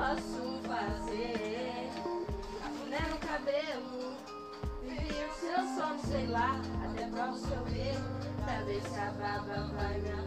posso fazer? Mulher no cabelo, vivi o seu sono, sei lá, até pra o seu pra ver se a baba vai me